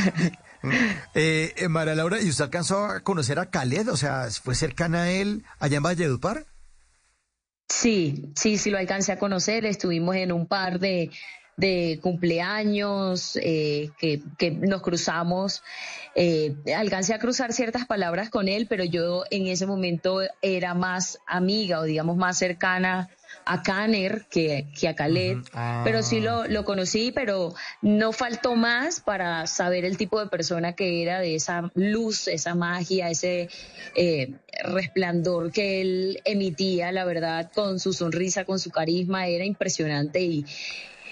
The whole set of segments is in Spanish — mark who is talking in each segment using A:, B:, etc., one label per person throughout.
A: Eh, eh, María Laura, ¿y usted alcanzó a conocer a Khaled? O sea, ¿fue cercana a él allá en Valledupar?
B: Sí, sí, sí lo alcancé a conocer. Estuvimos en un par de, de cumpleaños eh, que, que, nos cruzamos. Eh, alcancé a cruzar ciertas palabras con él, pero yo en ese momento era más amiga o digamos más cercana a Kanner que, que a Khaled, pero sí lo, lo conocí, pero no faltó más para saber el tipo de persona que era, de esa luz, esa magia, ese eh, resplandor que él emitía, la verdad, con su sonrisa, con su carisma, era impresionante y,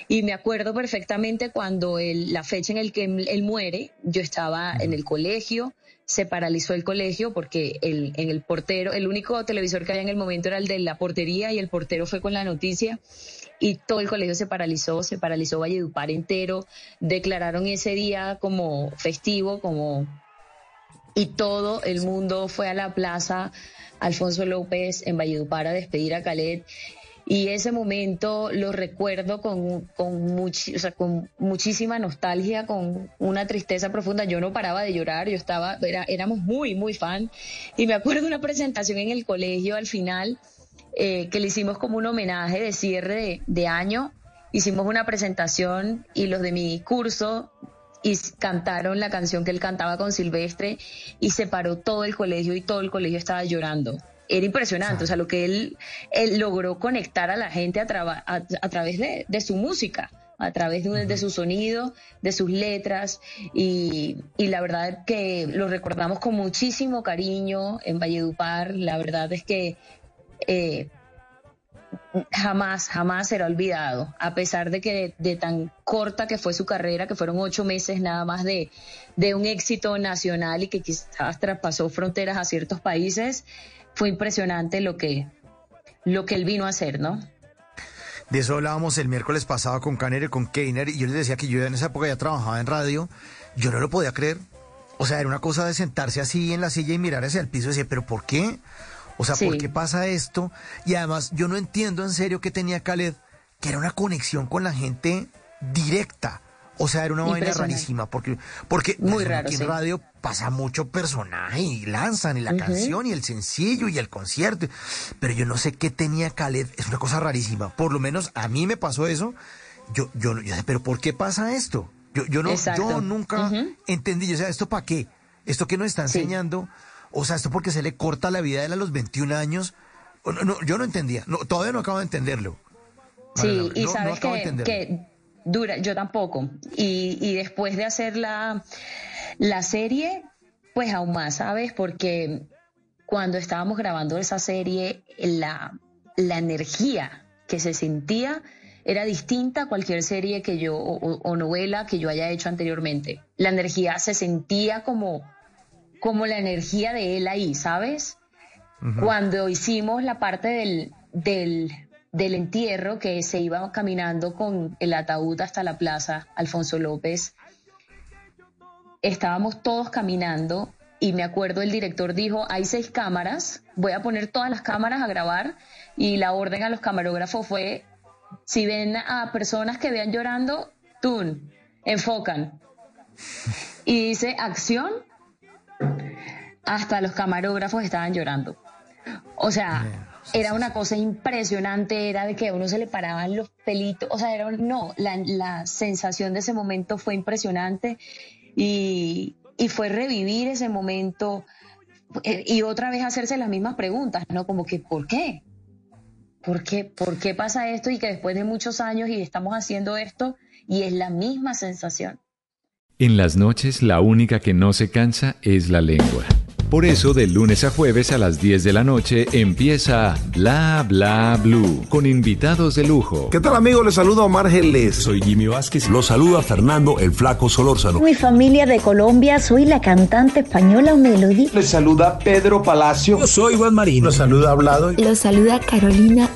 B: y me acuerdo perfectamente cuando la fecha en la que él, muere, yo estaba en el colegio, se paralizó el colegio porque el, en el portero, el único televisor que había en el momento era el de la portería y el portero fue con la noticia y todo el colegio se paralizó, se paralizó Valledupar entero, declararon ese día como festivo, como y todo el mundo fue a la plaza Alfonso López en Valledupar a despedir a Calet y ese momento lo recuerdo con, con, o sea, con muchísima nostalgia, con una tristeza profunda. Yo no paraba de llorar, yo estaba, era, éramos muy, muy fan. Y me acuerdo de una presentación en el colegio al final, eh, que le hicimos como un homenaje de cierre de, año. Hicimos una presentación y los de mi curso y cantaron la canción que él cantaba con Silvestre y se paró todo el colegio y todo el colegio estaba llorando era impresionante, o sea, lo que él, logró conectar a la gente a, a, través de, su música, a través de, su sonido, de sus letras, y, la verdad que lo recordamos con muchísimo cariño en Valledupar, la verdad es que eh, jamás, jamás será olvidado, a pesar de que de, tan corta que fue su carrera, que fueron ocho meses nada más de, de un éxito nacional y que quizás traspasó fronteras a ciertos países, fue impresionante lo que, lo que él vino a hacer, ¿no?
A: De eso hablábamos el miércoles pasado con Kanner y con Keiner, y yo les decía que yo en esa época ya trabajaba en radio, yo no lo podía creer. O sea, era una cosa de sentarse así en la silla y mirar hacia el piso y decir, ¿pero por qué? O sea, ¿por qué pasa esto? Y además, yo no entiendo en serio que tenía Khaled, que era una conexión con la gente directa. O sea, era una vaina rarísima, porque, porque
B: Muy raro,
A: aquí en radio pasa mucho personaje y lanzan y la canción y el sencillo y el concierto. Pero yo no sé qué tenía Khaled, es una cosa rarísima. Por lo menos a mí me pasó eso. Yo, yo, yo pero ¿por qué pasa esto? Yo, yo no, yo nunca entendí, o sea, ¿esto para qué? ¿Esto que nos está enseñando? O sea, ¿esto porque se le corta la vida de él a los 21 años? No, yo no entendía, no, todavía no acabo de entenderlo.
B: Sí, y sabes que dura, yo tampoco. Y, y después de hacer la, la serie, pues aún más, ¿sabes? Porque cuando estábamos grabando esa serie, la, la energía que se sentía era distinta a cualquier serie que yo o, novela que yo haya hecho anteriormente. La energía se sentía como, como la energía de él ahí, ¿sabes? Cuando hicimos la parte del, del, del entierro que se iba caminando con el ataúd hasta la plaza Alfonso López. Estábamos todos caminando y me acuerdo el director dijo, hay seis cámaras, voy a poner todas las cámaras a grabar y la orden a los camarógrafos fue, si ven a personas que vean llorando, tun, enfocan. Y dice, acción, hasta los camarógrafos estaban llorando. O sea, era una cosa impresionante, era de que a uno se le paraban los pelitos, o sea, era, no, la, sensación de ese momento fue impresionante y, fue revivir ese momento eh, y otra vez hacerse las mismas preguntas, ¿no? Como que, ¿por qué? ¿Por qué? ¿Por qué pasa esto y que después de muchos años y estamos haciendo esto y es la misma sensación?
C: En las noches la única que no se cansa es la lengua. Por eso, de lunes a jueves a las 10 de la noche empieza Bla Bla Blue con invitados de lujo.
D: ¿Qué tal, amigos? Les saluda Omar Geles.
E: Soy Jimmy Vázquez. Los saluda Fernando el Flaco Solórzano.
F: Mi familia de Colombia, soy la cantante española Melody.
G: Les saluda Pedro Palacio.
H: Yo soy Juan Marino.
I: Los saluda Hablado.
J: Los saluda Carolina